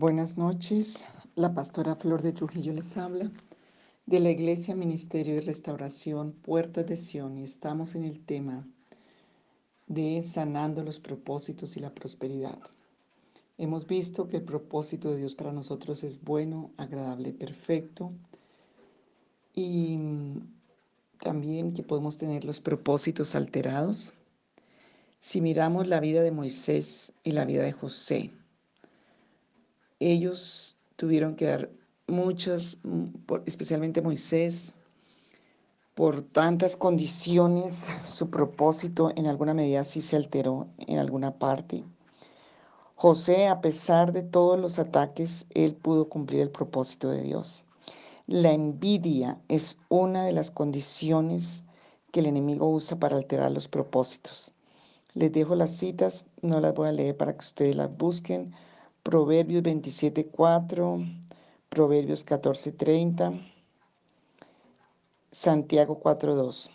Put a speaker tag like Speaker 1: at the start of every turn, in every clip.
Speaker 1: Buenas noches, la pastora Flor de Trujillo les habla de la Iglesia Ministerio y Restauración Puertas de Sion y estamos en el tema de sanando los propósitos y la prosperidad. Hemos visto que el propósito de Dios para nosotros es bueno, agradable, perfecto y también que podemos tener los propósitos alterados. Si miramos la vida de Moisés y la vida de José, ellos tuvieron que dar muchas, especialmente Moisés, por tantas condiciones, su propósito en alguna medida sí se alteró en alguna parte. José, a pesar de todos los ataques, él pudo cumplir el propósito de Dios. La envidia es una de las condiciones que el enemigo usa para alterar los propósitos. Les dejo las citas, no las voy a leer para que ustedes las busquen. Proverbios 27.4, Proverbios 14.30, Santiago 4.2.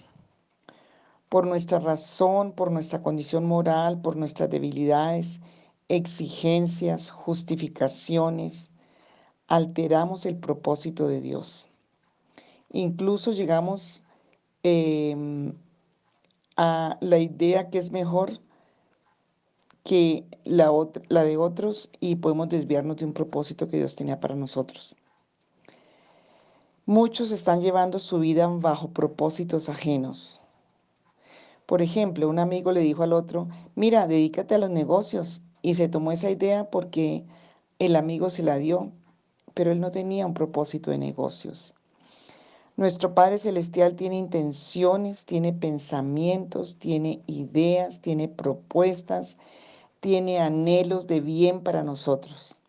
Speaker 1: Por nuestra razón, por nuestra condición moral, por nuestras debilidades, exigencias, justificaciones, alteramos el propósito de Dios. Incluso llegamos em, a la idea que es mejor que la, la de otros y podemos desviarnos de un propósito que Dios tenía para nosotros. Muchos están llevando su vida bajo propósitos ajenos. Por ejemplo, un amigo le dijo al otro, mira, dedícate a los negocios. Y se tomó esa idea porque el amigo se la dio, pero él no tenía un propósito de negocios. Nuestro Padre Celestial tiene intenciones, tiene pensamientos, tiene ideas, tiene propuestas tiene anhelos de bien para nosotros.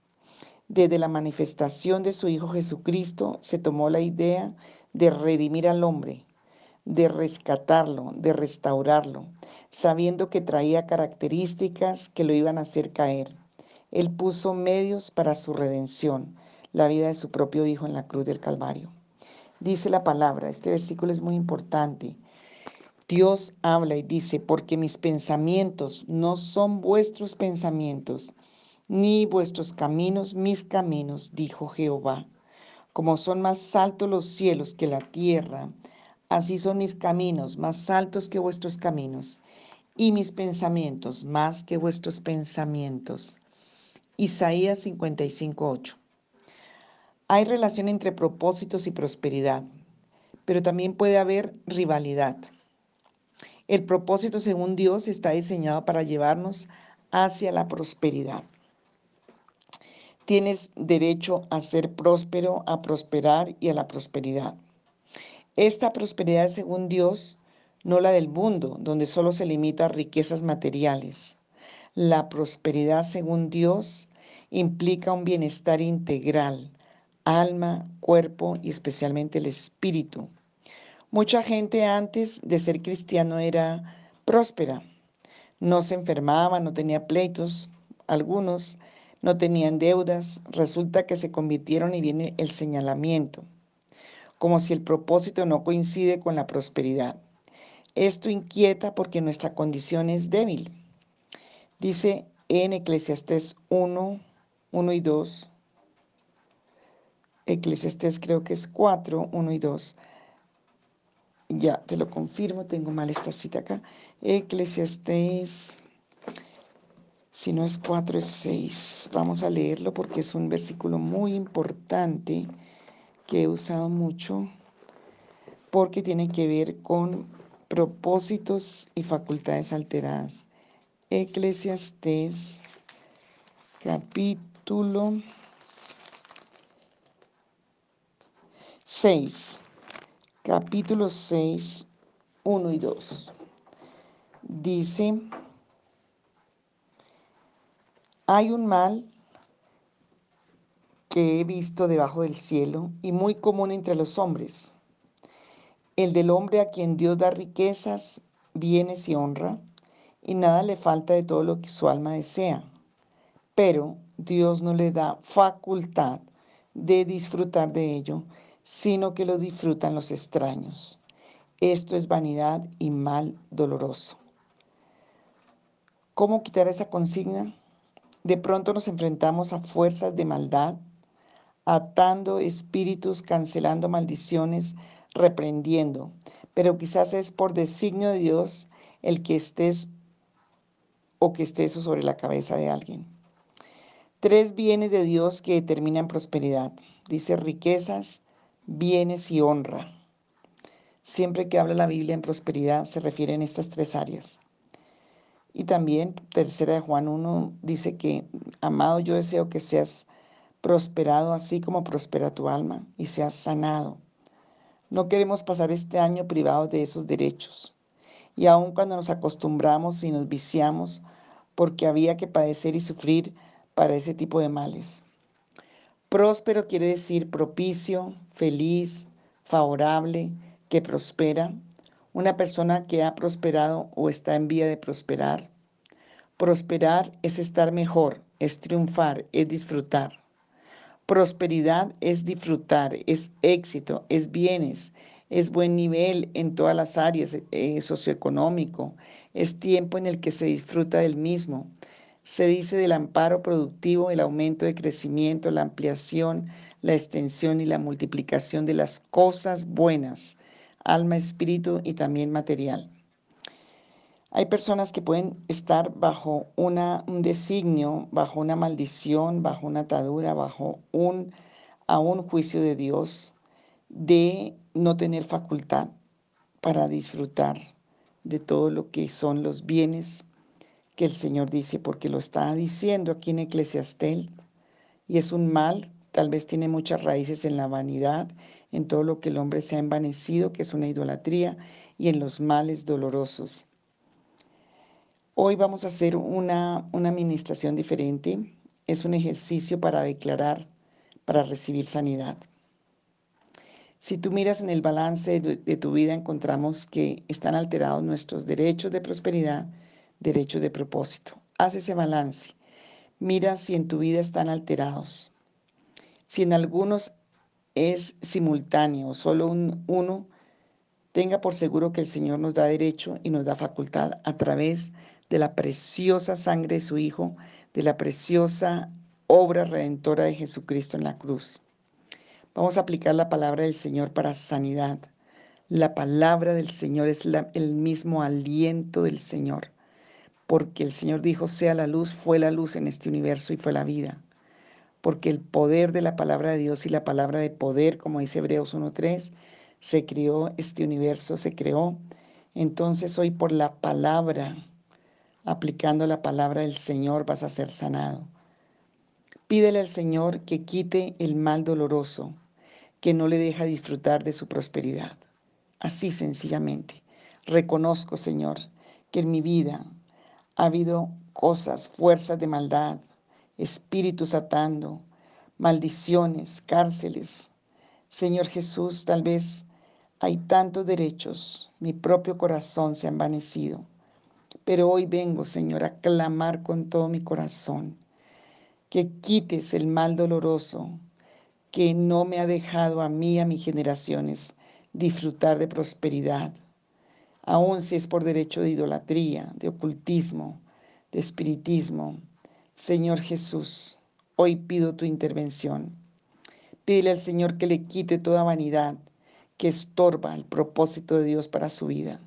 Speaker 1: Desde la manifestación de su Hijo Jesucristo se tomó la idea de redimir al hombre, de rescatarlo, de restaurarlo, sabiendo que traía características que lo iban a hacer caer. Él puso medios para su redención, la vida de su propio Hijo en la cruz del Calvario. Dice la palabra, este versículo es muy importante, Dios habla y dice, porque mis pensamientos no son vuestros pensamientos, ni vuestros caminos mis caminos, dijo Jehová. Como son más altos los cielos que la tierra, así son mis caminos más altos que vuestros caminos, y mis pensamientos más que vuestros pensamientos. Isaías 55:8. Hay relación entre propósitos y prosperidad, pero también puede haber rivalidad. El propósito, según Dios, está diseñado para llevarnos hacia la prosperidad. Tienes derecho a ser próspero, a prosperar y a la prosperidad. Esta prosperidad según Dios, no la del mundo, donde solo se limita a riquezas materiales. La prosperidad según Dios implica un bienestar integral, alma, cuerpo y especialmente el espíritu. Mucha gente antes de ser cristiano era próspera. No se enfermaba, no tenía pleitos. Algunos no tenían deudas. Resulta que se convirtieron y viene el señalamiento, como si el propósito no coincide con la prosperidad. Esto inquieta porque nuestra condición es débil. Dice en Eclesiastés 1, 1 y 2. Eclesiastés creo que es 4, 1 y 2. Ya, te lo confirmo, tengo mal esta cita acá. Eclesiastés, si no es 4, es 6. Vamos a leerlo porque es un versículo muy importante que he usado mucho porque tiene que ver con propósitos y facultades alteradas. Eclesiastés, capítulo 6 capítulo 6, 1 y 2. Dice, hay un mal que he visto debajo del cielo y muy común entre los hombres, el del hombre a quien Dios da riquezas, bienes y honra, y nada le falta de todo lo que su alma desea, pero Dios no le da facultad de disfrutar de ello, sino que lo disfrutan los extraños. Esto es vanidad y mal doloroso. ¿Cómo quitar esa consigna? De pronto nos enfrentamos a fuerzas de maldad, atando espíritus, cancelando maldiciones, reprendiendo. Pero quizás es por designio de Dios el que estés o que estés sobre la cabeza de alguien. Tres bienes de Dios que determinan prosperidad. Dice riquezas, bienes y honra. Siempre que habla la Biblia en prosperidad se refiere en estas tres áreas. Y también, tercera de Juan 1, dice que, amado, yo deseo que seas prosperado así como prospera tu alma y seas sanado. No queremos pasar este año privados de esos derechos. Y aun cuando nos acostumbramos y nos viciamos, porque había que padecer y sufrir para ese tipo de males. Próspero quiere decir propicio, feliz, favorable, que prospera, una persona que ha prosperado o está en vía de prosperar. Prosperar es estar mejor, es triunfar, es disfrutar. Prosperidad es disfrutar, es éxito, es bienes, es buen nivel en todas las áreas eh, socioeconómico, es tiempo en el que se disfruta del mismo. Se dice del amparo productivo, el aumento de crecimiento, la ampliación, la extensión y la multiplicación de las cosas buenas, alma, espíritu y también material. Hay personas que pueden estar bajo una, un designio, bajo una maldición, bajo una atadura, bajo un, a un juicio de Dios de no tener facultad para disfrutar de todo lo que son los bienes que el Señor dice, porque lo está diciendo aquí en Eclesiastel, y es un mal, tal vez tiene muchas raíces en la vanidad, en todo lo que el hombre se ha envanecido, que es una idolatría, y en los males dolorosos. Hoy vamos a hacer una, una administración diferente. Es un ejercicio para declarar, para recibir sanidad. Si tú miras en el balance de, tu vida, encontramos que están alterados nuestros derechos de prosperidad, derechos de propósito. Haz ese balance. Mira si en tu vida están alterados. Si en algunos es simultáneo, solo un, uno, tenga por seguro que el Señor nos da derecho y nos da facultad a través de la preciosa sangre de su Hijo, de la preciosa obra redentora de Jesucristo en la cruz. Vamos a aplicar la palabra del Señor para sanidad. La palabra del Señor es el mismo aliento del Señor, porque el Señor dijo, sea la luz, fue la luz en este universo y fue la vida. Porque el poder de la palabra de Dios y la palabra de poder, como dice Hebreos 1.3, se creó, este universo se creó. Entonces hoy por la palabra, aplicando la palabra del Señor, vas a ser sanado. Pídele al Señor que quite el mal doloroso que no le deja disfrutar de su prosperidad. Así sencillamente. Reconozco, Señor, que en mi vida ha habido cosas, fuerzas de maldad, espíritus atando, maldiciones, cárceles. Señor Jesús, tal vez hay tantos derechos, mi propio corazón se ha envanecido. Pero hoy vengo, Señor, a clamar con todo mi corazón que quites el mal doloroso, que no me ha dejado a mí, a mis generaciones, disfrutar de prosperidad, aun si es por derecho de idolatría, de ocultismo, de espiritismo. Señor Jesús, hoy pido tu intervención. Pídele al Señor que le quite toda vanidad que estorba el propósito de Dios para su vida,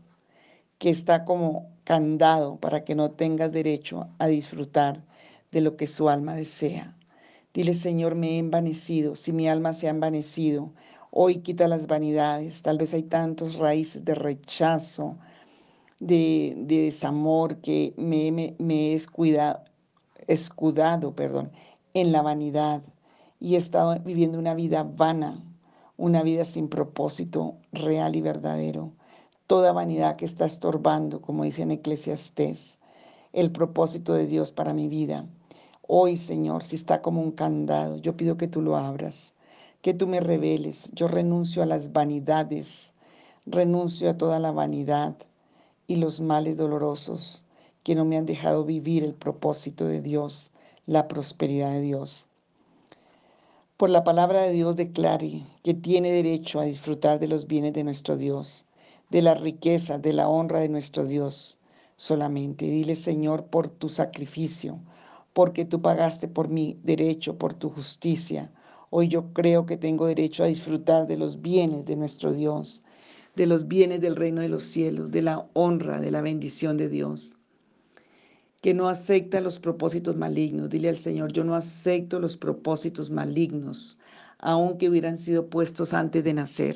Speaker 1: que está como candado para que no tengas derecho a disfrutar de lo que su alma desea. Dile, Señor, me he envanecido, si mi alma se ha envanecido, hoy quita las vanidades. Tal vez hay tantos raíces de rechazo, de, desamor que me, me, he escudado, escudado perdón, en la vanidad y he estado viviendo una vida vana, una vida sin propósito real y verdadero. Toda vanidad que está estorbando, como dice en Eclesiastés, el propósito de Dios para mi vida. Hoy, Señor, si está como un candado, yo pido que tú lo abras, que tú me reveles. Yo renuncio a las vanidades, renuncio a toda la vanidad y los males dolorosos que no me han dejado vivir el propósito de Dios, la prosperidad de Dios. Por la palabra de Dios declare que tiene derecho a disfrutar de los bienes de nuestro Dios, de la riqueza, de la honra de nuestro Dios solamente. Dile, Señor, por tu sacrificio, porque tú pagaste por mi derecho, por tu justicia. Hoy yo creo que tengo derecho a disfrutar de los bienes de nuestro Dios, de los bienes del reino de los cielos, de la honra, de la bendición de Dios. Que no acepta los propósitos malignos. Dile al Señor, yo no acepto los propósitos malignos, aunque hubieran sido puestos antes de nacer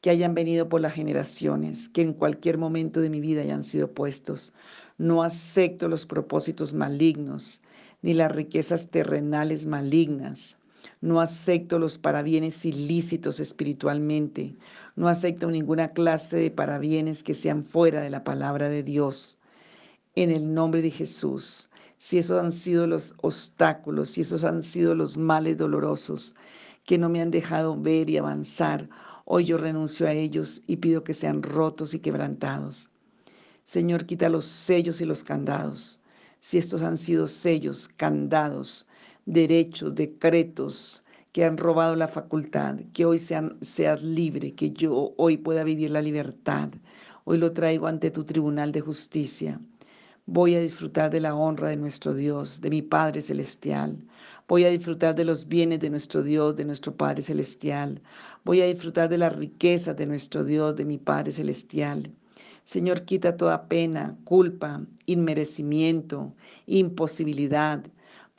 Speaker 1: que hayan venido por las generaciones, que en cualquier momento de mi vida hayan sido puestos. No acepto los propósitos malignos, ni las riquezas terrenales malignas. No acepto los parabienes ilícitos espiritualmente. No acepto ninguna clase de parabienes que sean fuera de la palabra de Dios. En el nombre de Jesús, si esos han sido los obstáculos, si esos han sido los males dolorosos que no me han dejado ver y avanzar, Hoy yo renuncio a ellos y pido que sean rotos y quebrantados. Señor, quita los sellos y los candados. Si estos han sido sellos, candados, derechos, decretos que han robado la facultad, que hoy sean, seas libre, que yo hoy pueda vivir la libertad. Hoy lo traigo ante tu tribunal de justicia. Voy a disfrutar de la honra de nuestro Dios, de mi Padre Celestial. Voy a disfrutar de los bienes de nuestro Dios, de nuestro Padre Celestial. Voy a disfrutar de la riqueza de nuestro Dios, de mi Padre Celestial. Señor, quita toda pena, culpa, inmerecimiento, imposibilidad,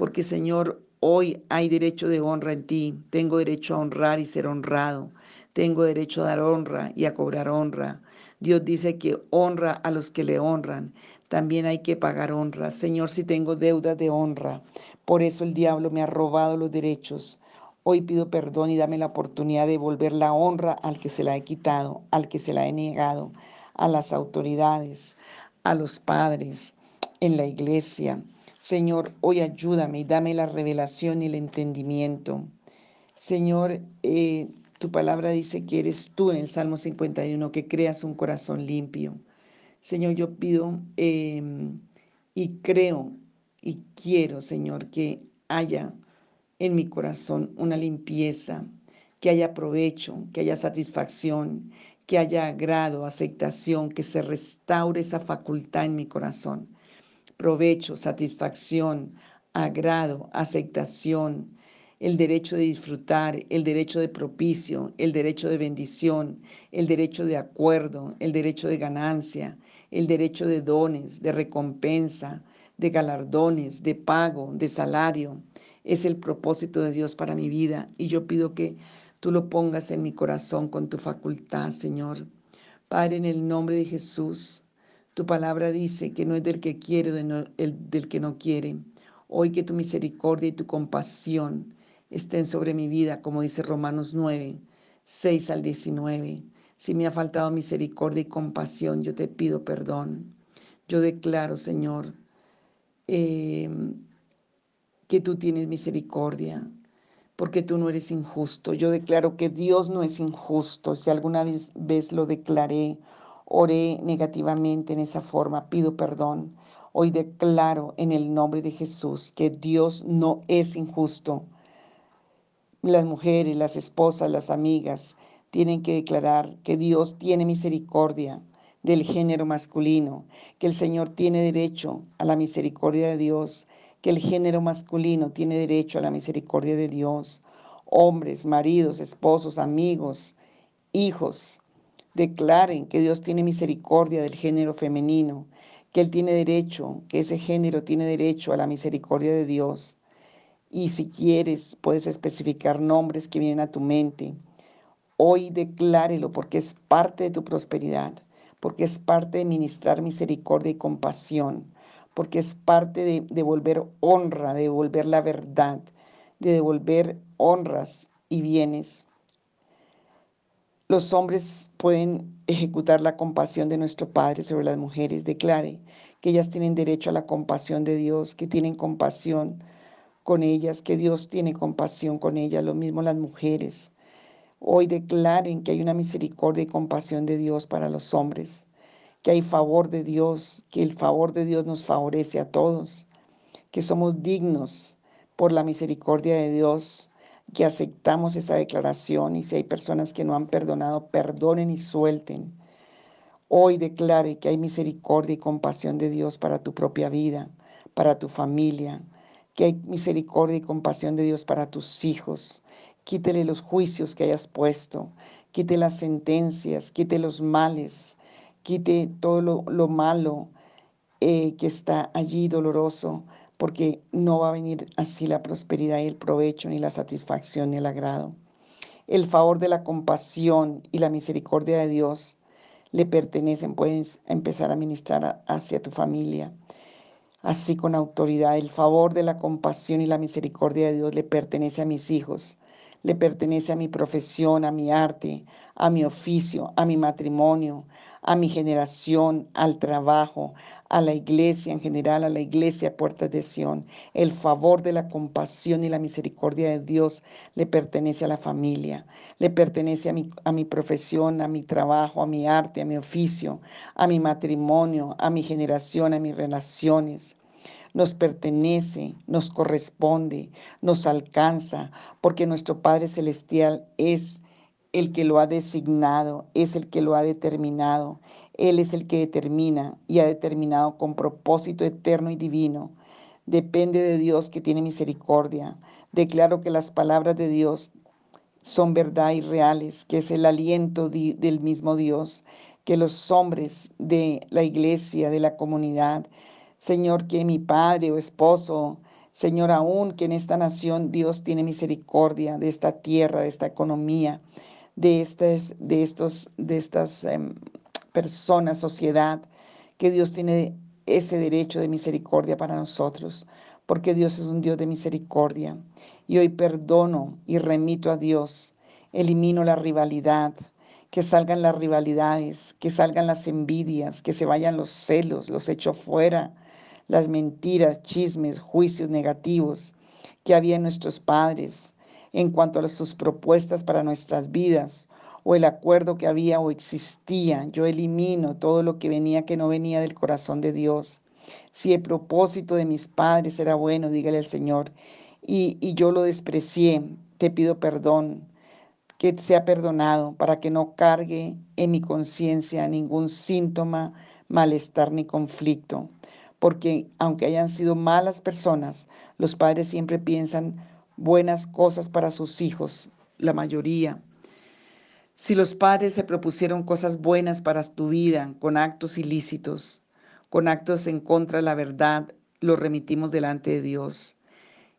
Speaker 1: porque Señor, hoy hay derecho de honra en ti. Tengo derecho a honrar y ser honrado. Tengo derecho a dar honra y a cobrar honra. Dios dice que honra a los que le honran también hay que pagar honra. Señor, si tengo deudas de honra, por eso el diablo me ha robado los derechos. Hoy pido perdón y dame la oportunidad de devolver la honra al que se la he quitado, al que se la he negado, a las autoridades, a los padres, en la iglesia. Señor, hoy ayúdame y dame la revelación y el entendimiento. Señor, eh, tu palabra dice que eres tú en el Salmo 51, que creas un corazón limpio. Señor, yo pido em, y creo y quiero, Señor, que haya en mi corazón una limpieza, que haya provecho, que haya satisfacción, que haya agrado, aceptación, que se restaure esa facultad en mi corazón. Provecho, satisfacción, agrado, aceptación, el derecho de disfrutar, el derecho de propicio, el derecho de bendición, el derecho de acuerdo, el derecho de ganancia, el derecho de dones, de recompensa, de galardones, de pago, de salario. Es el propósito de Dios para mi vida y yo pido que tú lo pongas en mi corazón con tu facultad, Señor. Padre, en el nombre de Jesús, tu palabra dice que no es del que quiere, el, del que no quiere. Hoy que tu misericordia y tu compasión estén sobre mi vida, como dice Romanos 9, 6 al 19. Si me ha faltado misericordia y compasión, yo te pido perdón. Yo declaro, Señor, em, que tú tienes misericordia, porque tú no eres injusto. Yo declaro que Dios no es injusto. Si alguna vez, vez lo declaré, oré negativamente en esa forma, pido perdón. Hoy declaro en el nombre de Jesús que Dios no es injusto. Las mujeres, las esposas, las amigas, tienen que declarar que Dios tiene misericordia del género masculino, que el Señor tiene derecho a la misericordia de Dios, que el género masculino tiene derecho a la misericordia de Dios. Hombres, maridos, esposos, amigos, hijos, declaren que Dios tiene misericordia del género femenino, que Él tiene derecho, que ese género tiene derecho a la misericordia de Dios. Y si quieres, puedes especificar nombres que vienen a tu mente Hoy declárelo porque es parte de tu prosperidad, porque es parte de ministrar misericordia y compasión, porque es parte de devolver honra, de devolver la verdad, de devolver honras y bienes. Los hombres pueden ejecutar la compasión de nuestro Padre sobre las mujeres. Declare que ellas tienen derecho a la compasión de Dios, que tienen compasión con ellas, que Dios tiene compasión con ellas. Lo mismo las mujeres. Hoy declaren que hay una misericordia y compasión de Dios para los hombres, que hay favor de Dios, que el favor de Dios nos favorece a todos, que somos dignos por la misericordia de Dios, que aceptamos esa declaración y si hay personas que no han perdonado, perdonen y suelten. Hoy declare que hay misericordia y compasión de Dios para tu propia vida, para tu familia, que hay misericordia y compasión de Dios para tus hijos. Quítele los juicios que hayas puesto, quite las sentencias, quite los males, quite todo lo, malo eh, que está allí doloroso, porque no va a venir así la prosperidad y el provecho, ni la satisfacción, ni el agrado. El favor de la compasión y la misericordia de Dios le pertenecen, puedes empezar a ministrar hacia tu familia. Así con autoridad, el favor de la compasión y la misericordia de Dios le pertenece a mis hijos, le pertenece a mi profesión, a mi arte, a mi oficio, a mi matrimonio, a mi generación, al trabajo, a la iglesia en general, a la iglesia Puertas de Sión. El favor de la compasión y la misericordia de Dios le pertenece a la familia, le pertenece a mi, a mi profesión, a mi trabajo, a mi arte, a mi oficio, a mi matrimonio, a mi generación, a mis relaciones nos pertenece, nos corresponde, nos alcanza, porque nuestro Padre Celestial es el que lo ha designado, es el que lo ha determinado. Él es el que determina y ha determinado con propósito eterno y divino. Depende de Dios que tiene misericordia. Declaro que las palabras de Dios son verdad y reales, que es el aliento del mismo Dios, que los hombres de la iglesia, de la comunidad, Señor, que mi padre o esposo, Señor, aún que en esta nación Dios tiene misericordia de esta tierra, de esta economía, de, estas, de, estos, de estas em, personas, sociedad, que Dios tiene ese derecho de misericordia para nosotros, porque Dios es un Dios de misericordia. Y hoy perdono y remito a Dios, elimino la rivalidad, que salgan las rivalidades, que salgan las envidias, que se vayan los celos, los echo fuera, las mentiras, chismes, juicios negativos que había en nuestros padres, en cuanto a sus propuestas para nuestras vidas o el acuerdo que había o existía. Yo elimino todo lo que venía que no venía del corazón de Dios. Si el propósito de mis padres era bueno, dígale al Señor, y, y yo lo desprecié, te pido perdón, que sea perdonado para que no cargue en mi conciencia ningún síntoma, malestar ni conflicto. Porque aunque hayan sido malas personas, los padres siempre piensan buenas cosas para sus hijos, la mayoría. Si los padres se propusieron cosas buenas para tu vida con actos ilícitos, con actos en contra de la verdad, los remitimos delante de Dios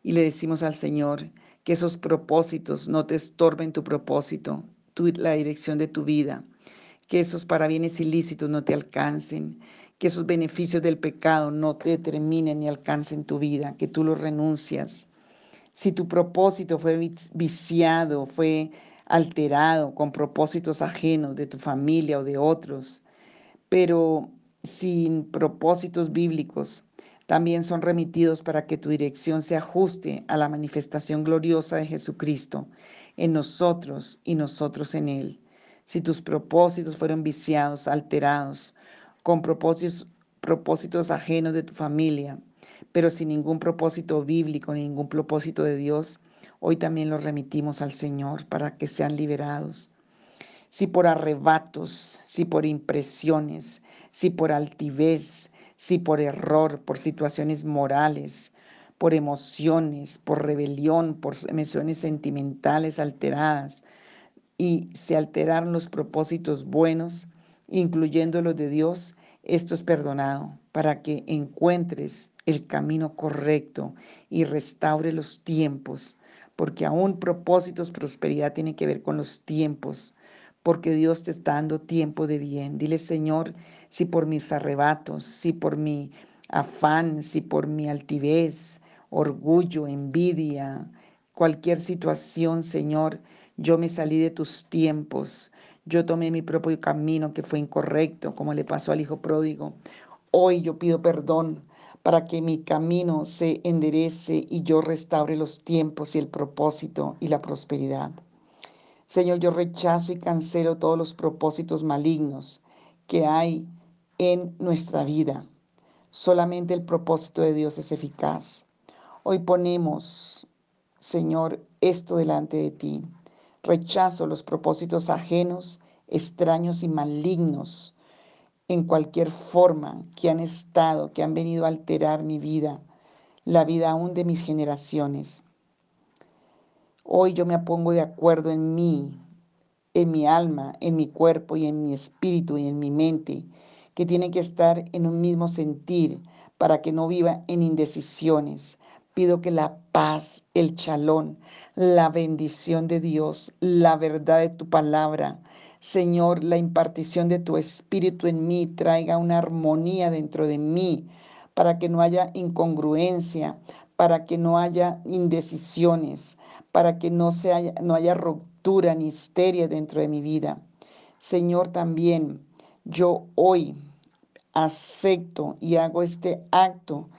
Speaker 1: y le decimos al Señor que esos propósitos no te estorben tu propósito, la dirección de tu vida, que esos parabienes ilícitos no te alcancen, que esos beneficios del pecado no te determinen ni alcancen tu vida, que tú los renuncias si tu propósito fue viciado, fue alterado con propósitos ajenos de tu familia o de otros, pero sin propósitos bíblicos, también son remitidos para que tu dirección se ajuste a la manifestación gloriosa de Jesucristo en nosotros y nosotros en Él. Si tus propósitos fueron viciados, alterados, con propósitos, propósitos ajenos de tu familia, pero sin ningún propósito bíblico, ningún propósito de Dios, hoy también los remitimos al Señor para que sean liberados. Si por arrebatos, si por impresiones, si por altivez, si por error, por situaciones morales, por emociones, por rebelión, por emociones sentimentales alteradas, y se alteraron los propósitos buenos, incluyendo los de Dios, esto es perdonado para que encuentres el camino correcto y restaure los tiempos, porque aún propósitos, prosperidad tiene que ver con los tiempos, porque Dios te está dando tiempo de bien. Dile, Señor, si por mis arrebatos, si por mi afán, si por mi altivez, orgullo, envidia, cualquier situación, Señor, yo me salí de tus tiempos, yo tomé mi propio camino que fue incorrecto, como le pasó al hijo pródigo. Hoy yo pido perdón para que mi camino se enderece y yo restaure los tiempos y el propósito y la prosperidad. Señor, yo rechazo y cancelo todos los propósitos malignos que hay en nuestra vida. Solamente el propósito de Dios es eficaz. Hoy ponemos, Señor, esto delante de ti. Rechazo los propósitos ajenos, extraños y malignos en cualquier forma que han estado, que han venido a alterar mi vida. la vida aún de mis generaciones. Hoy yo me pongo de acuerdo en mí, en mi alma, en mi cuerpo y en mi espíritu y en mi mente, que tiene que estar en un mismo sentir para que no viva en indecisiones. Pido que la paz, el chalón, la bendición de Dios, la verdad de tu palabra, Señor, la impartición de tu espíritu en mí traiga una armonía dentro de mí para que no haya incongruencia, para que no haya indecisiones, para que no, se haya, no haya ruptura ni histeria dentro de mi vida. Señor, también yo hoy acepto y hago este acto,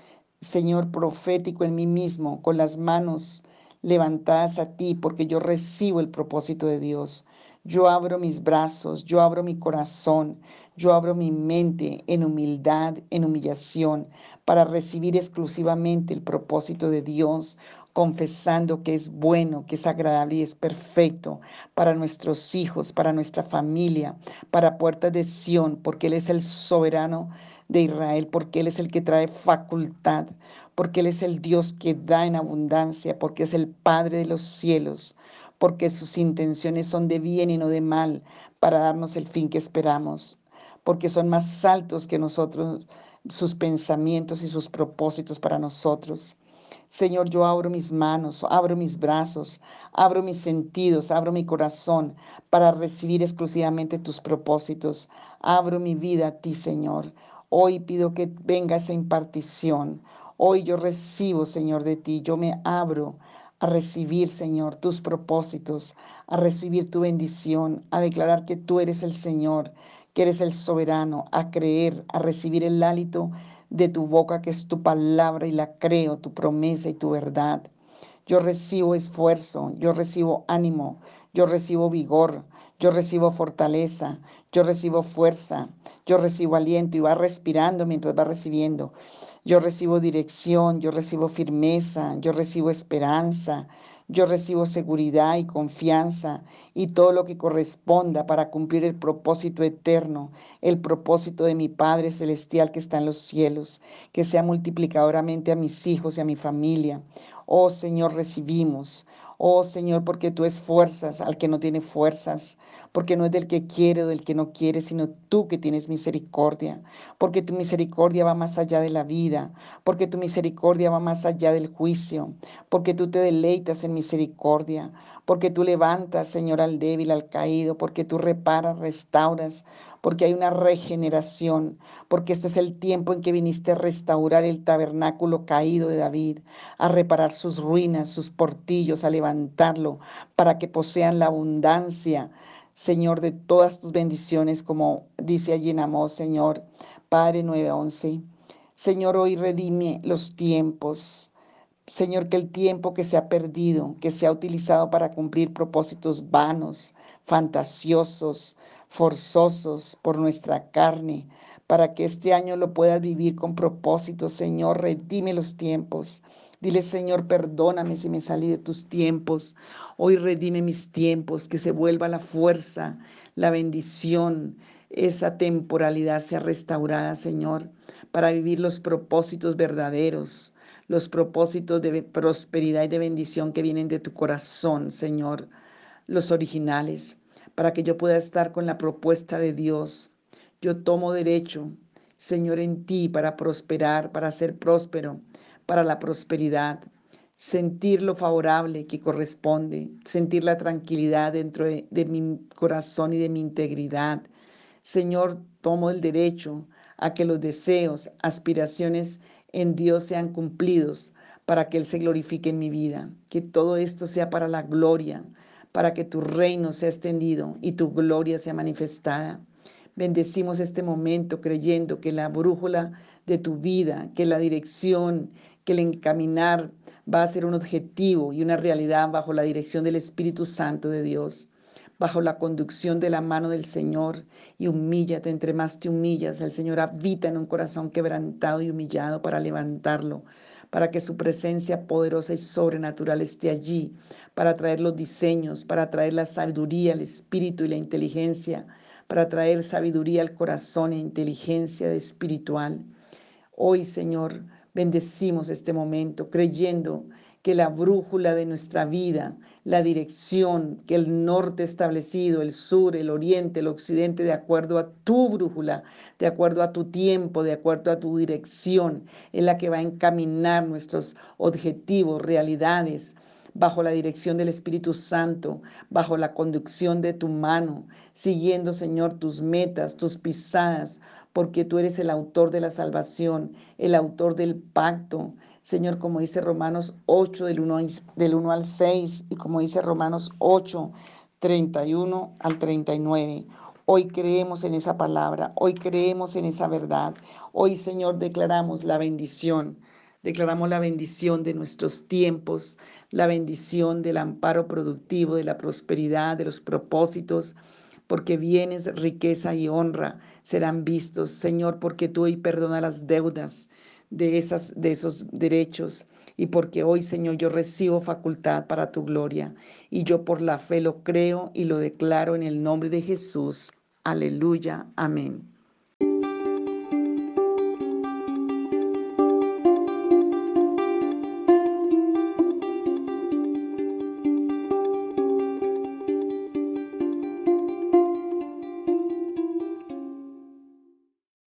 Speaker 1: Señor, profético en mí mismo, con las manos levantadas a ti, porque yo recibo el propósito de Dios. Yo abro mis brazos, yo abro mi corazón, yo abro mi mente en humildad, en humillación, para recibir exclusivamente el propósito de Dios, confesando que es bueno, que es agradable y es perfecto para nuestros hijos, para nuestra familia, para Puerta de Sión, porque Él es el soberano de Israel, porque Él es el que trae facultad, porque Él es el Dios que da en abundancia, porque es el Padre de los cielos porque sus intenciones son de bien y no de mal, para darnos el fin que esperamos, porque son más altos que nosotros sus pensamientos y sus propósitos para nosotros. Señor, yo abro mis manos, abro mis brazos, abro mis sentidos, abro mi corazón para recibir exclusivamente tus propósitos. Abro mi vida a ti, Señor. Hoy pido que venga esa impartición. Hoy yo recibo, Señor, de ti. Yo me abro a recibir, Señor, tus propósitos, a recibir tu bendición, a declarar que tú eres el Señor, que eres el soberano, a creer, a recibir el hálito de tu boca, que es tu palabra, y la creo, tu promesa y tu verdad. Yo recibo esfuerzo, yo recibo ánimo, yo recibo vigor, yo recibo fortaleza, yo recibo fuerza, yo recibo aliento y va respirando mientras va recibiendo. Yo recibo dirección, yo recibo firmeza, yo recibo esperanza, yo recibo seguridad y confianza y todo lo que corresponda para cumplir el propósito eterno, el propósito de mi Padre Celestial que está en los cielos, que sea multiplicadoramente a mis hijos y a mi familia. Oh Señor, recibimos. Oh Señor, porque tú esfuerzas al que no tiene fuerzas, porque no es del que quiere o del que no quiere, sino tú que tienes misericordia, porque tu misericordia va más allá de la vida, porque tu misericordia va más allá del juicio, porque tú te deleitas en misericordia, porque tú levantas, Señor, al débil, al caído, porque tú reparas, restauras, porque hay una regeneración, porque este es el tiempo en que viniste a restaurar el tabernáculo caído de David, a reparar sus ruinas, sus portillos, a para que posean la abundancia, Señor, de todas tus bendiciones, como dice allí en Amós, Señor, Padre 9:11. Señor, hoy redime los tiempos. Señor, que el tiempo que se ha perdido, que se ha utilizado para cumplir propósitos vanos, fantasiosos, forzosos por nuestra carne, para que este año lo puedas vivir con propósito. Señor, redime los tiempos. Dile, Señor, perdóname si me salí de tus tiempos. Hoy redime mis tiempos, que se vuelva la fuerza, la bendición, esa temporalidad sea restaurada, Señor, para vivir los propósitos verdaderos, los propósitos de prosperidad y de bendición que vienen de tu corazón, Señor, los originales para que yo pueda estar con la propuesta de Dios. Yo tomo derecho, Señor, en ti para prosperar, para ser próspero, para la prosperidad, sentir lo favorable que corresponde, sentir la tranquilidad dentro de, mi corazón y de mi integridad. Señor, tomo el derecho a que los deseos, aspiraciones en Dios sean cumplidos para que Él se glorifique en mi vida, que todo esto sea para la gloria, para que tu reino sea extendido y tu gloria sea manifestada. Bendecimos este momento creyendo que la brújula de tu vida, que la dirección, que el encaminar va a ser un objetivo y una realidad bajo la dirección del Espíritu Santo de Dios, bajo la conducción de la mano del Señor. Y humíllate, entre más te humillas, el Señor habita en un corazón quebrantado y humillado para levantarlo para que su presencia poderosa y sobrenatural esté allí, para traer los diseños, para traer la sabiduría, el espíritu y la inteligencia, para traer sabiduría al corazón e inteligencia espiritual. Hoy, Señor, Bendecimos este momento creyendo que la brújula de nuestra vida, la dirección, que el norte establecido, el sur, el oriente, el occidente, de acuerdo a tu brújula, de acuerdo a tu tiempo, de acuerdo a tu dirección, es la que va a encaminar nuestros objetivos, realidades, bajo la dirección del Espíritu Santo, bajo la conducción de tu mano, siguiendo, Señor, tus metas, tus pisadas, porque tú eres el autor de la salvación, el autor del pacto. Señor, como dice Romanos 8 del 1, del 1 al 6 y como dice Romanos 8, 31 al 39. Hoy creemos en esa palabra, hoy creemos en esa verdad. Hoy, Señor, declaramos la bendición Declaramos la bendición de nuestros tiempos, la bendición del amparo productivo, de la prosperidad, de los propósitos, porque bienes, riqueza y honra serán vistos, Señor, porque tú hoy perdona las deudas de, esas, de esos derechos y porque hoy, Señor, yo recibo facultad para tu gloria y yo por la fe lo creo y lo declaro en el nombre de Jesús. Aleluya. Amén.